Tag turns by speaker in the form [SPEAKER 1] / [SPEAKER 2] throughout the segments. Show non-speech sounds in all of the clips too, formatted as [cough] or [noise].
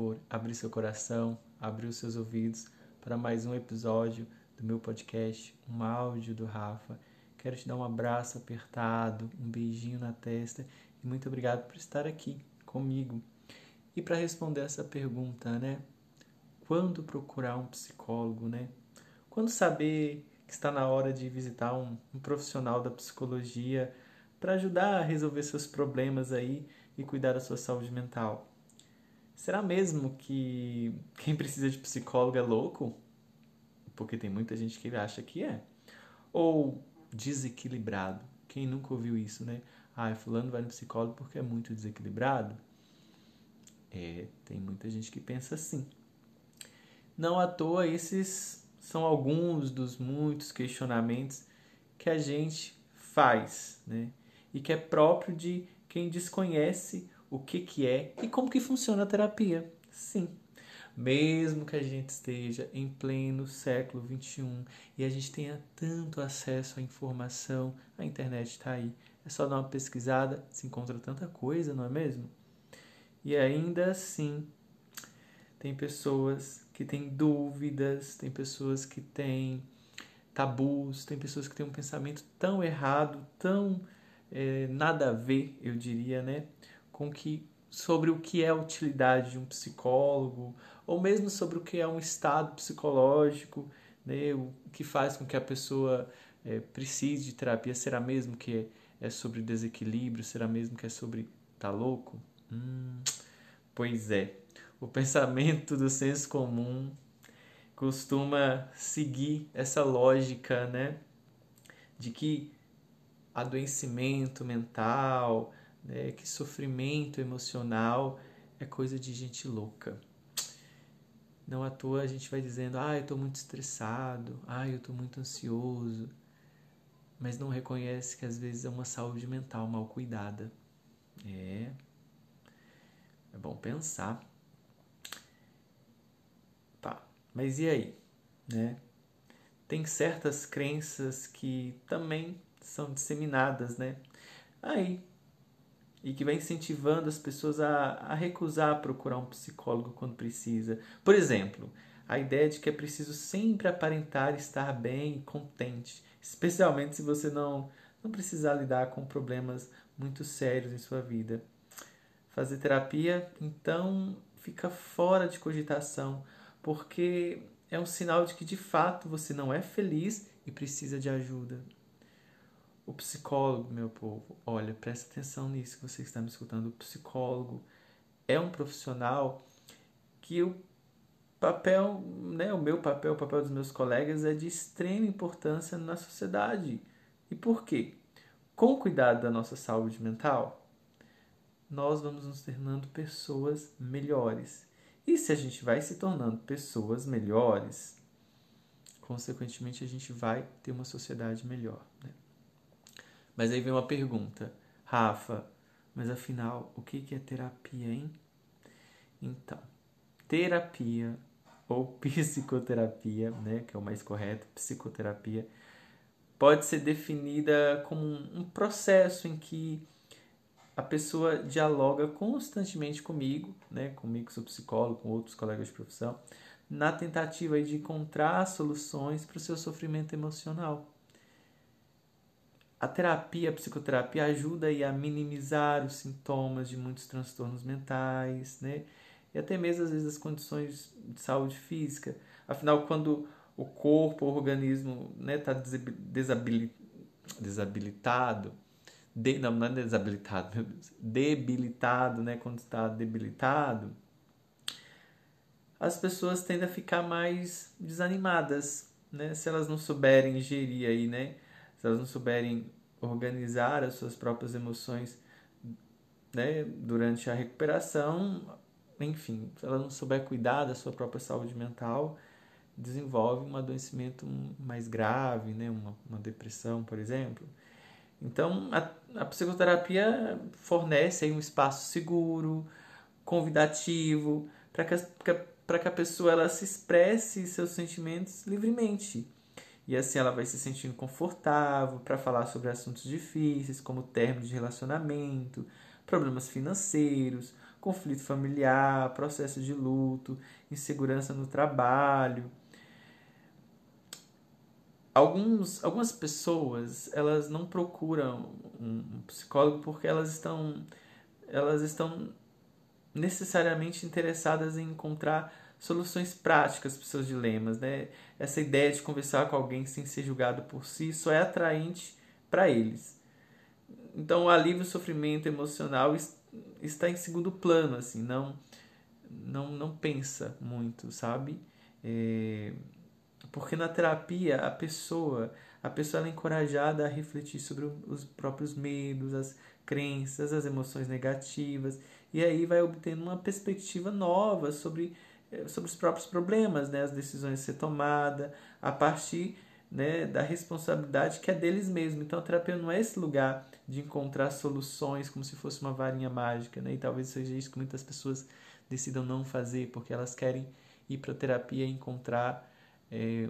[SPEAKER 1] por abrir seu coração, abrir os seus ouvidos para mais um episódio do meu podcast, um áudio do Rafa. Quero te dar um abraço apertado, um beijinho na testa e muito obrigado por estar aqui comigo. E para responder essa pergunta, né? Quando procurar um psicólogo, né? Quando saber que está na hora de visitar um, um profissional da psicologia para ajudar a resolver seus problemas aí e cuidar da sua saúde mental? Será mesmo que quem precisa de psicólogo é louco? Porque tem muita gente que acha que é. Ou desequilibrado. Quem nunca ouviu isso, né? Ah, fulano vai no psicólogo porque é muito desequilibrado. É, tem muita gente que pensa assim. Não à toa, esses são alguns dos muitos questionamentos que a gente faz, né? E que é próprio de quem desconhece o que, que é e como que funciona a terapia. Sim, mesmo que a gente esteja em pleno século XXI e a gente tenha tanto acesso à informação, a internet está aí. É só dar uma pesquisada, se encontra tanta coisa, não é mesmo? E ainda assim, tem pessoas que têm dúvidas, tem pessoas que têm tabus, tem pessoas que têm um pensamento tão errado, tão é, nada a ver, eu diria, né, com que sobre o que é a utilidade de um psicólogo, ou mesmo sobre o que é um estado psicológico, né, o que faz com que a pessoa é, precise de terapia. Será mesmo que é, é sobre desequilíbrio? Será mesmo que é sobre tá louco? Hum, pois é, o pensamento do senso comum costuma seguir essa lógica, né, de que adoecimento mental, né, que sofrimento emocional é coisa de gente louca. Não à toa a gente vai dizendo, ah, eu estou muito estressado, ah, eu estou muito ansioso, mas não reconhece que às vezes é uma saúde mental mal cuidada. É. É bom pensar. Tá, mas e aí? Né? Tem certas crenças que também são disseminadas, né? Aí, e que vai incentivando as pessoas a, a recusar procurar um psicólogo quando precisa. Por exemplo, a ideia de que é preciso sempre aparentar estar bem e contente, especialmente se você não, não precisar lidar com problemas muito sérios em sua vida. Fazer terapia, então, fica fora de cogitação, porque é um sinal de que de fato você não é feliz e precisa de ajuda. O psicólogo, meu povo, olha, presta atenção nisso que você está me escutando. O psicólogo é um profissional que o papel, né, o meu papel, o papel dos meus colegas é de extrema importância na sociedade. E por quê? Com o cuidado da nossa saúde mental, nós vamos nos tornando pessoas melhores. E se a gente vai se tornando pessoas melhores, consequentemente a gente vai ter uma sociedade melhor. Né? Mas aí vem uma pergunta, Rafa, mas afinal, o que é terapia, hein? Então, terapia ou [laughs] psicoterapia, né, que é o mais correto, psicoterapia, pode ser definida como um processo em que a pessoa dialoga constantemente comigo, né, comigo sou psicólogo, com outros colegas de profissão, na tentativa de encontrar soluções para o seu sofrimento emocional. A terapia, a psicoterapia ajuda a minimizar os sintomas de muitos transtornos mentais, né? E até mesmo às vezes as condições de saúde física. Afinal, quando o corpo, o organismo está né, desabilitado, de, não, não é desabilitado, meu Deus, debilitado, né? Quando está debilitado, as pessoas tendem a ficar mais desanimadas, né? Se elas não souberem gerir aí, né? Se elas não souberem organizar as suas próprias emoções né, durante a recuperação, enfim, se ela não souber cuidar da sua própria saúde mental, desenvolve um adoecimento mais grave, né, uma, uma depressão, por exemplo. Então, a, a psicoterapia fornece aí um espaço seguro, convidativo, para que, a, que a pessoa ela se expresse seus sentimentos livremente e assim ela vai se sentindo confortável para falar sobre assuntos difíceis, como término de relacionamento, problemas financeiros, conflito familiar, processo de luto, insegurança no trabalho. Alguns, algumas pessoas elas não procuram um psicólogo porque elas estão elas estão necessariamente interessadas em encontrar soluções práticas para os seus dilemas, né? Essa ideia de conversar com alguém sem ser julgado por si só é atraente para eles. Então, o alívio, o sofrimento emocional está em segundo plano, assim, não não não pensa muito, sabe? É... porque na terapia a pessoa a pessoa é encorajada a refletir sobre os próprios medos, as crenças, as emoções negativas e aí vai obtendo uma perspectiva nova sobre sobre os próprios problemas, né, as decisões a ser tomada a partir né, da responsabilidade que é deles mesmos. Então a terapia não é esse lugar de encontrar soluções como se fosse uma varinha mágica, né? E talvez seja isso que muitas pessoas decidam não fazer porque elas querem ir para a terapia e encontrar é,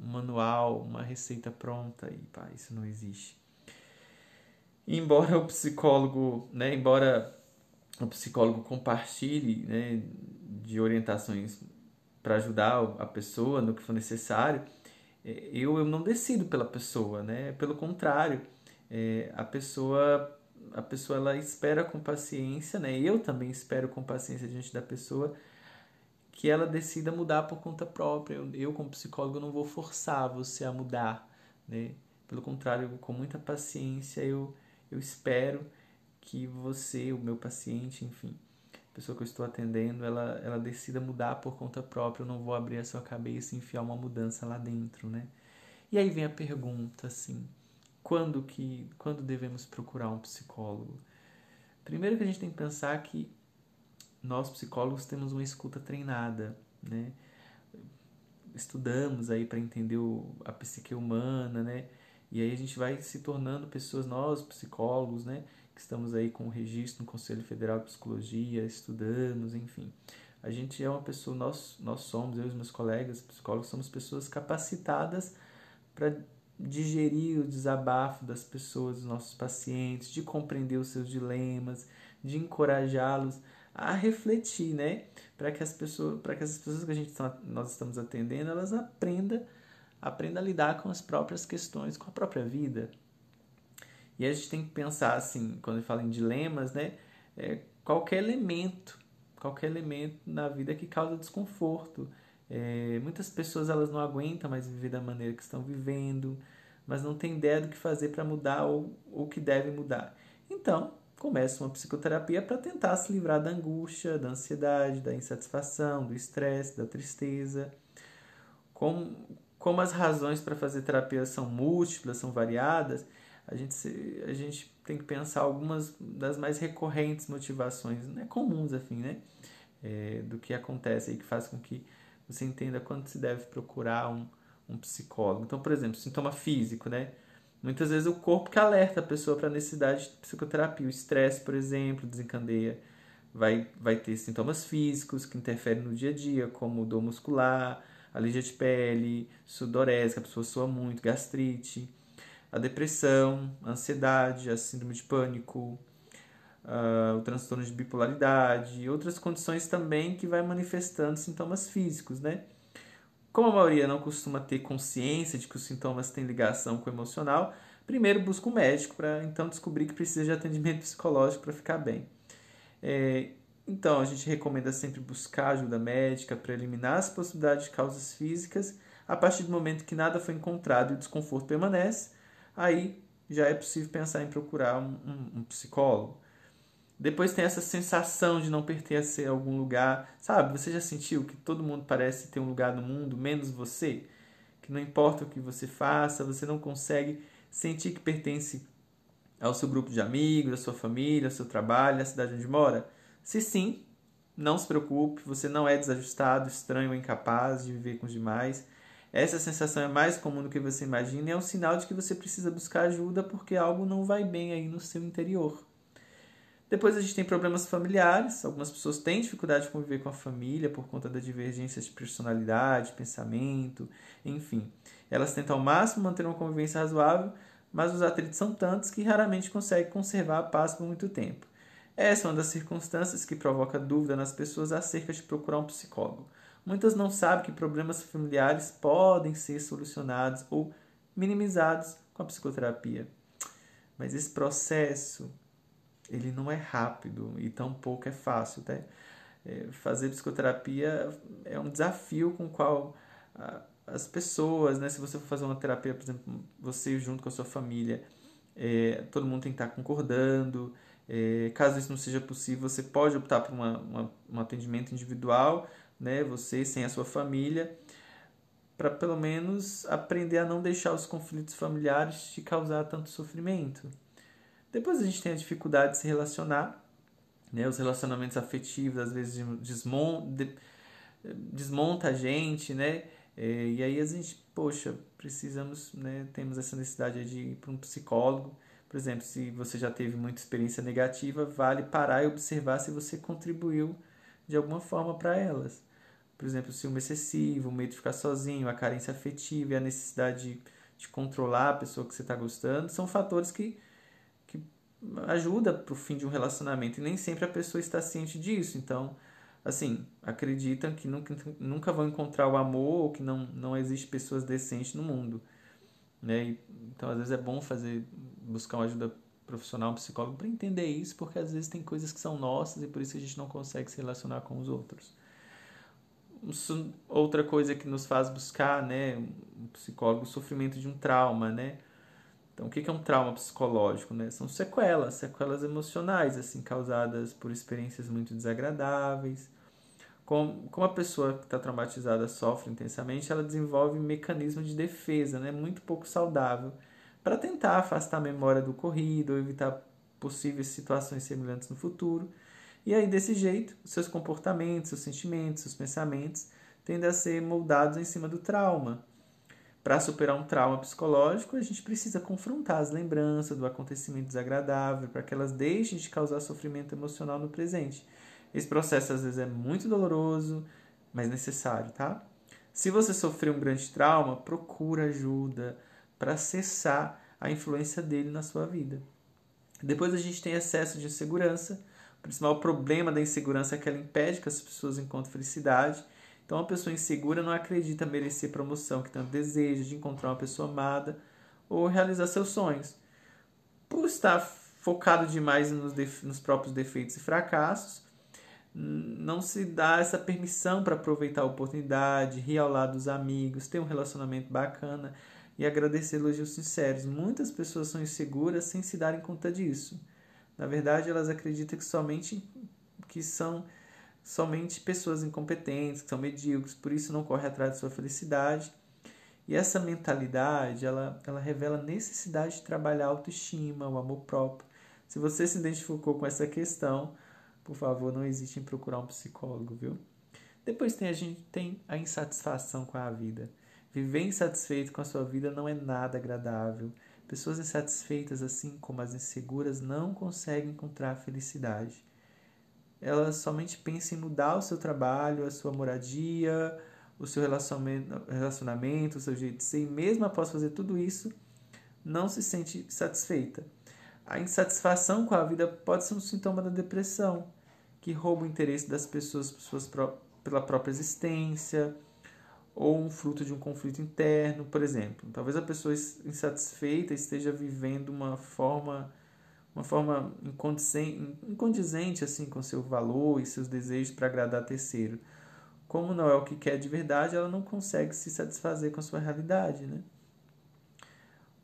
[SPEAKER 1] um manual, uma receita pronta e pá, isso não existe. Embora o psicólogo, né, embora o psicólogo compartilhe né, de orientações para ajudar a pessoa no que for necessário, é, eu, eu não decido pela pessoa, né? Pelo contrário, é, a pessoa a pessoa ela espera com paciência, né? Eu também espero com paciência diante da pessoa que ela decida mudar por conta própria. Eu, eu como psicólogo não vou forçar você a mudar, né? Pelo contrário, com muita paciência eu eu espero que você, o meu paciente, enfim, pessoa que eu estou atendendo, ela, ela decida mudar por conta própria, eu não vou abrir a sua cabeça e enfiar uma mudança lá dentro, né? E aí vem a pergunta, assim, quando que quando devemos procurar um psicólogo? Primeiro que a gente tem que pensar que nós psicólogos temos uma escuta treinada, né? Estudamos aí para entender o, a psique humana, né? E aí a gente vai se tornando pessoas, nós psicólogos, né? Que estamos aí com o registro no Conselho Federal de Psicologia, estudamos, enfim. A gente é uma pessoa, nós, nós somos, eu e meus colegas psicólogos, somos pessoas capacitadas para digerir o desabafo das pessoas, dos nossos pacientes, de compreender os seus dilemas, de encorajá-los a refletir, né? Para que as pessoas, para que as pessoas que a gente tá, nós estamos atendendo, elas aprendam, aprendam a lidar com as próprias questões, com a própria vida, e a gente tem que pensar assim, quando fala em dilemas, né? É, qualquer elemento, qualquer elemento na vida que causa desconforto. É, muitas pessoas elas não aguentam mais viver da maneira que estão vivendo, mas não tem ideia do que fazer para mudar ou o que deve mudar. Então, começa uma psicoterapia para tentar se livrar da angústia, da ansiedade, da insatisfação, do estresse, da tristeza. Como, como as razões para fazer terapia são múltiplas, são variadas, a gente, a gente tem que pensar algumas das mais recorrentes motivações, né, comuns, afim, né, é, do que acontece e que faz com que você entenda quando se deve procurar um, um psicólogo. Então, por exemplo, sintoma físico, né? Muitas vezes o corpo que alerta a pessoa para a necessidade de psicoterapia. O estresse, por exemplo, desencadeia, vai, vai ter sintomas físicos que interferem no dia a dia, como dor muscular, alergia de pele, sudorese, que a pessoa sua muito, gastrite a depressão, a ansiedade, a síndrome de pânico, uh, o transtorno de bipolaridade e outras condições também que vai manifestando sintomas físicos, né? Como a maioria não costuma ter consciência de que os sintomas têm ligação com o emocional, primeiro busca um médico para então descobrir que precisa de atendimento [laughs] psicológico para ficar bem. É, então, a gente recomenda sempre buscar ajuda médica para eliminar as possibilidades de causas físicas a partir do momento que nada foi encontrado e o desconforto permanece, aí já é possível pensar em procurar um, um, um psicólogo. Depois tem essa sensação de não pertencer a algum lugar. Sabe, você já sentiu que todo mundo parece ter um lugar no mundo, menos você? Que não importa o que você faça, você não consegue sentir que pertence ao seu grupo de amigos, à sua família, ao seu trabalho, à cidade onde mora? Se sim, não se preocupe, você não é desajustado, estranho ou incapaz de viver com os demais. Essa sensação é mais comum do que você imagina e é um sinal de que você precisa buscar ajuda porque algo não vai bem aí no seu interior. Depois a gente tem problemas familiares. Algumas pessoas têm dificuldade de conviver com a família por conta da divergência de personalidade, pensamento, enfim. Elas tentam ao máximo manter uma convivência razoável, mas os atritos são tantos que raramente conseguem conservar a paz por muito tempo. Essa é uma das circunstâncias que provoca dúvida nas pessoas acerca de procurar um psicólogo. Muitas não sabem que problemas familiares podem ser solucionados ou minimizados com a psicoterapia. Mas esse processo, ele não é rápido e tampouco é fácil, tá? É, fazer psicoterapia é um desafio com o qual as pessoas, né? Se você for fazer uma terapia, por exemplo, você junto com a sua família, é, todo mundo tem que estar concordando. É, caso isso não seja possível, você pode optar por uma, uma, um atendimento individual, né? Você sem a sua família, para pelo menos aprender a não deixar os conflitos familiares te causar tanto sofrimento. Depois a gente tem a dificuldade de se relacionar, né? Os relacionamentos afetivos às vezes desmonta, desmonta a gente, né? É, e aí a gente, poxa, precisamos, né, temos essa necessidade de ir para um psicólogo. Por exemplo, se você já teve muita experiência negativa, vale parar e observar se você contribuiu de alguma forma para elas. Por exemplo, o ciúme excessivo, o medo de ficar sozinho, a carência afetiva e a necessidade de, de controlar a pessoa que você está gostando, são fatores que, que ajudam para o fim de um relacionamento. E nem sempre a pessoa está ciente disso. Então, assim, acreditam que nunca, nunca vão encontrar o amor ou que não, não existe pessoas decentes no mundo. Né? Então, às vezes é bom fazer, buscar uma ajuda profissional, um psicólogo, para entender isso, porque às vezes tem coisas que são nossas e por isso a gente não consegue se relacionar com os outros. Outra coisa que nos faz buscar, né, um psicólogo, o sofrimento de um trauma, né? Então, o que é um trauma psicológico? Né? São sequelas, sequelas emocionais, assim, causadas por experiências muito desagradáveis, como, a pessoa que está traumatizada sofre intensamente, ela desenvolve um mecanismo de defesa né, muito pouco saudável para tentar afastar a memória do ocorrido ou evitar possíveis situações semelhantes no futuro. E aí, desse jeito, seus comportamentos, seus sentimentos, seus pensamentos tendem a ser moldados em cima do trauma. Para superar um trauma psicológico, a gente precisa confrontar as lembranças do acontecimento desagradável para que elas deixem de causar sofrimento emocional no presente esse processo às vezes é muito doloroso, mas necessário, tá? Se você sofreu um grande trauma, procura ajuda para cessar a influência dele na sua vida. Depois a gente tem excesso de insegurança. O principal problema da insegurança é que ela impede que as pessoas encontrem felicidade. Então, uma pessoa insegura não acredita merecer promoção que tanto deseja, de encontrar uma pessoa amada ou realizar seus sonhos. Por estar focado demais nos, nos próprios defeitos e fracassos, não se dá essa permissão para aproveitar a oportunidade, rir ao lado dos amigos, ter um relacionamento bacana e agradecer elogios sinceros. Muitas pessoas são inseguras sem se darem conta disso. Na verdade, elas acreditam que somente que são somente pessoas incompetentes, que são medíocres, por isso não corre atrás de sua felicidade. E essa mentalidade, ela, ela revela a necessidade de trabalhar a autoestima, o amor próprio. Se você se identificou com essa questão, por favor, não hesite em procurar um psicólogo, viu? Depois tem a gente tem a insatisfação com a vida. Viver insatisfeito com a sua vida não é nada agradável. Pessoas insatisfeitas, assim como as inseguras, não conseguem encontrar felicidade. Elas somente pensam em mudar o seu trabalho, a sua moradia, o seu relacionamento, o seu jeito de ser, e mesmo após fazer tudo isso, não se sente satisfeita. A insatisfação com a vida pode ser um sintoma da depressão que rouba o interesse das pessoas pela própria existência, ou um fruto de um conflito interno, por exemplo. Talvez a pessoa insatisfeita esteja vivendo uma forma uma forma incondizente assim com seu valor e seus desejos para agradar terceiro. Como não é o que quer de verdade, ela não consegue se satisfazer com a sua realidade, né?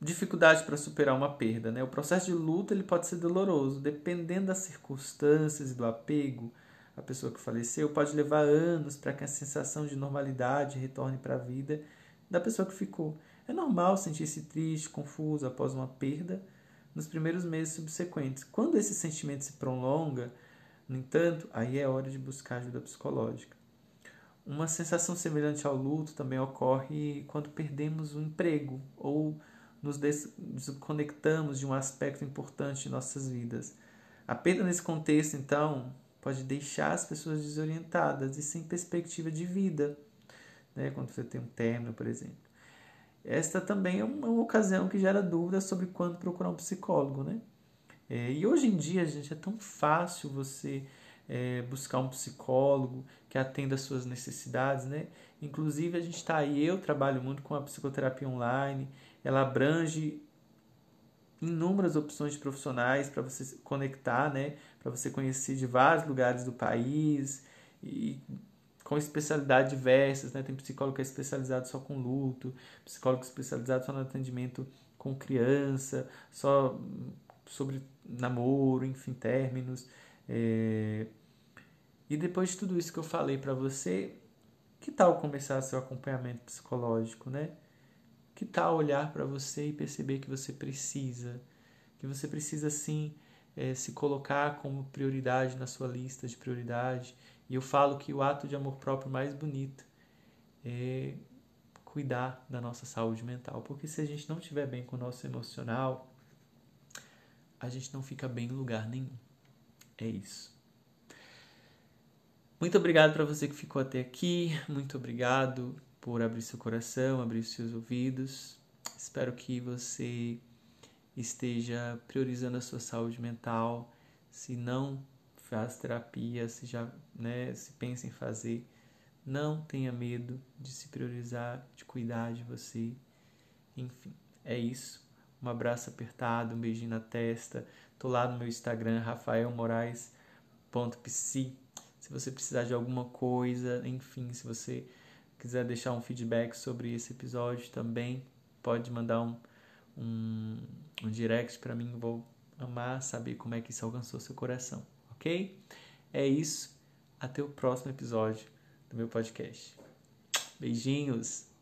[SPEAKER 1] dificuldade para superar uma perda. Né? O processo de luto ele pode ser doloroso, dependendo das circunstâncias e do apego. A pessoa que faleceu pode levar anos para que a sensação de normalidade retorne para a vida da pessoa que ficou. É normal sentir-se triste, confuso após uma perda nos primeiros meses subsequentes. Quando esse sentimento se prolonga, no entanto, aí é hora de buscar ajuda psicológica. Uma sensação semelhante ao luto também ocorre quando perdemos o emprego ou nos desconectamos de um aspecto importante de nossas vidas. A perda nesse contexto, então, pode deixar as pessoas desorientadas e sem perspectiva de vida, né? quando você tem um término, por exemplo. Esta também é uma ocasião que gera dúvidas sobre quando procurar um psicólogo. Né? É, e hoje em dia, gente, é tão fácil você é, buscar um psicólogo que atenda às suas necessidades, né? Inclusive, a gente está aí, eu trabalho muito com a psicoterapia online, ela abrange inúmeras opções de profissionais para você se conectar, né? Para você conhecer de vários lugares do país e com especialidades diversas, né? Tem psicólogo que é especializado só com luto, psicólogo especializado só no atendimento com criança, só sobre namoro, enfim, términos. É... E depois de tudo isso que eu falei para você, que tal começar seu acompanhamento psicológico, né? Que tal olhar para você e perceber que você precisa, que você precisa sim é, se colocar como prioridade na sua lista de prioridade e eu falo que o ato de amor próprio mais bonito é cuidar da nossa saúde mental, porque se a gente não estiver bem com o nosso emocional, a gente não fica bem em lugar nenhum. É isso. Muito obrigado para você que ficou até aqui. Muito obrigado por abrir seu coração, abrir seus ouvidos. Espero que você esteja priorizando a sua saúde mental. Se não faz terapia, se já né, se pensa em fazer, não tenha medo de se priorizar, de cuidar de você. Enfim, é isso. Um abraço apertado, um beijinho na testa. Tô lá no meu Instagram, rafaelmoraes.psi. Se você precisar de alguma coisa, enfim, se você quiser deixar um feedback sobre esse episódio também, pode mandar um, um, um direct para mim. Vou amar saber como é que isso alcançou seu coração ok? É isso. Até o próximo episódio do meu podcast. Beijinhos!